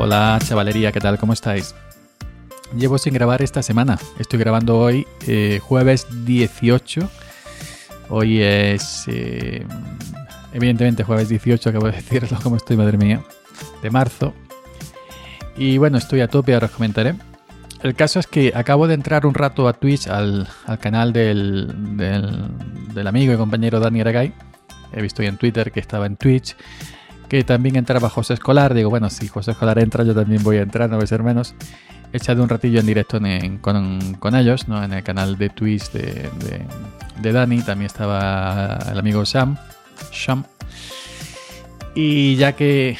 Hola chavalería, ¿qué tal? ¿Cómo estáis? Llevo sin grabar esta semana. Estoy grabando hoy, eh, jueves 18. Hoy es, eh, evidentemente, jueves 18, acabo de decirlo, como estoy, madre mía, de marzo. Y bueno, estoy a tope, ahora os comentaré. El caso es que acabo de entrar un rato a Twitch, al, canal del, del, amigo y compañero Dani Aragay. He visto en Twitter que estaba en Twitch, que también entraba José Escolar. Digo, bueno, si José Escolar entra, yo también voy a entrar, no voy a ser menos he echado un ratillo en directo con, ellos, ¿no? en el canal de Twitch de, de, Dani. También estaba el amigo Sam. Sham. Y ya que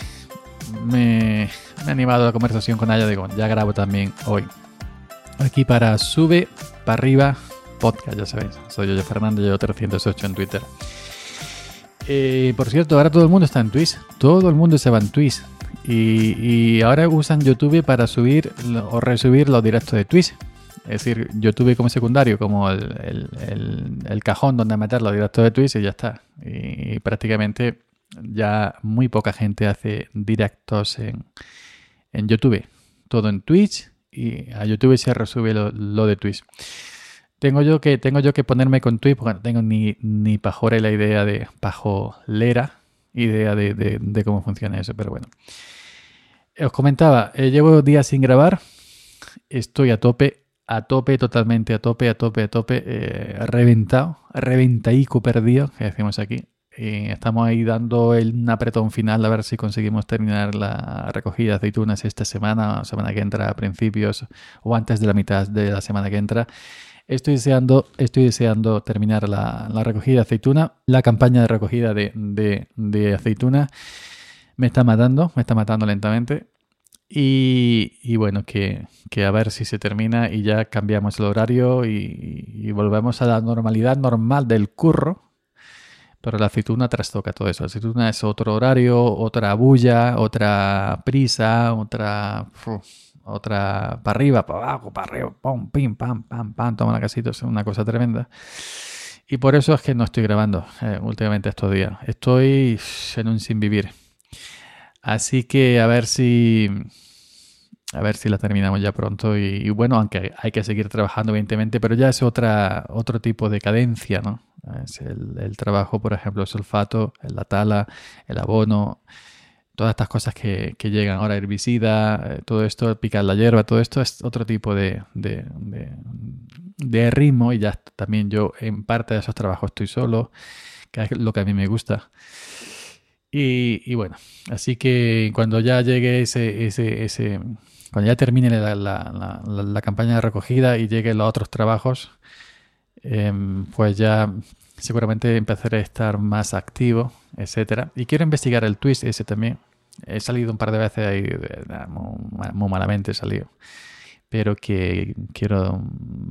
me, me, he animado a la conversación con ella, digo, ya grabo también hoy. Aquí para Sube, para arriba, podcast, ya sabéis. Soy yo, Fernando, yo 308 en Twitter. Eh, por cierto, ahora todo el mundo está en Twitch. Todo el mundo se va en Twitch. Y, ahora usan YouTube para subir o resubir los directos de Twitch. Es decir, YouTube como secundario, como el, cajón donde meter los directos de Twitch y ya está. Y, prácticamente ya muy poca gente hace directos en, YouTube. Todo en Twitch y a YouTube se resube lo, de Twitch. Tengo yo que, tengo yo que ponerme con Twitch porque no tengo ni, ni la idea de pajolera idea de, cómo funciona eso, pero bueno. Os comentaba, eh, llevo días sin grabar, estoy a tope, a tope, totalmente a tope, a tope, a tope, eh, reventado, reventaico perdido, que decimos aquí. Estamos ahí dando el, un apretón final a ver si conseguimos terminar la recogida de aceitunas esta semana, semana que entra a principios o antes de la mitad de la semana que entra. Estoy deseando, estoy deseando terminar la, recogida de aceituna. La campaña de recogida de, aceituna me está matando, me está matando lentamente. Y, bueno, que, a ver si se termina y ya cambiamos el horario y, volvemos a la normalidad normal del curro. Pero la aceituna trastoca todo eso. La aceituna es otro horario, otra bulla, otra prisa, otra otra para arriba, para abajo, para arriba, pum, pim, pam, pam, pam, toma la casita, es una cosa tremenda. Y por eso es que no estoy grabando eh, últimamente estos días. Estoy en un sin vivir. Así que a ver si. A ver si la terminamos ya pronto. Y, bueno, aunque hay que seguir trabajando, evidentemente, pero ya es otra, otro tipo de cadencia, ¿no? Es el, trabajo, por ejemplo, el sulfato, la tala, el abono, todas estas cosas que, llegan ahora, herbicida, eh, todo esto, picar la hierba, todo esto es otro tipo de, de, ritmo y ya también yo en parte de esos trabajos estoy solo, que es lo que a mí me gusta. Y, bueno, así que cuando ya llegue ese, ese, ese cuando ya termine la, la, la, campaña de recogida y lleguen los otros trabajos, em, pues ya seguramente empezaré a estar más activo, etcétera. Y quiero investigar el twist ese también, He salido un par de veces ahí, muy, malamente he salido. Pero que quiero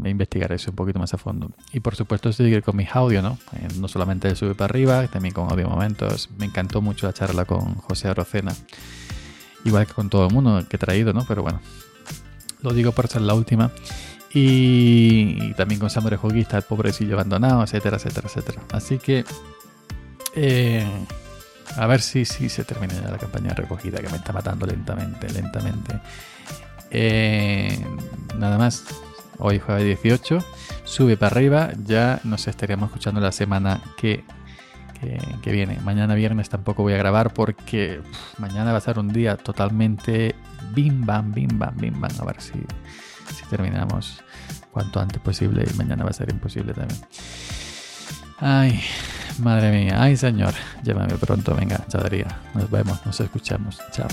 investigar eso un poquito más a fondo. Y por supuesto seguir con mis audios, ¿no? Eh, no solamente sube para arriba, también con audio momentos. Me encantó mucho la charla con José Arocena. Igual que con todo el mundo que he traído, ¿no? Pero bueno, lo digo por ser la última. Y, también con Samuel Juguista, el pobrecillo abandonado, etcétera, etcétera, etcétera. Así que eh, a ver si, si se termina ya la campaña de recogida que me está matando lentamente, lentamente. Eh, nada más. Hoy jueves 18. Sube para arriba. Ya nos estaríamos escuchando la semana que, que, viene. Mañana viernes tampoco voy a grabar porque mañana va a ser un día totalmente bim bam, bim bam, bim bam. A ver si, si terminamos cuanto antes posible. Y mañana va a ser imposible también. Ay, Madre mía, ay señor, llámame pronto, venga, chadaría. Nos vemos, nos escuchamos. Chao.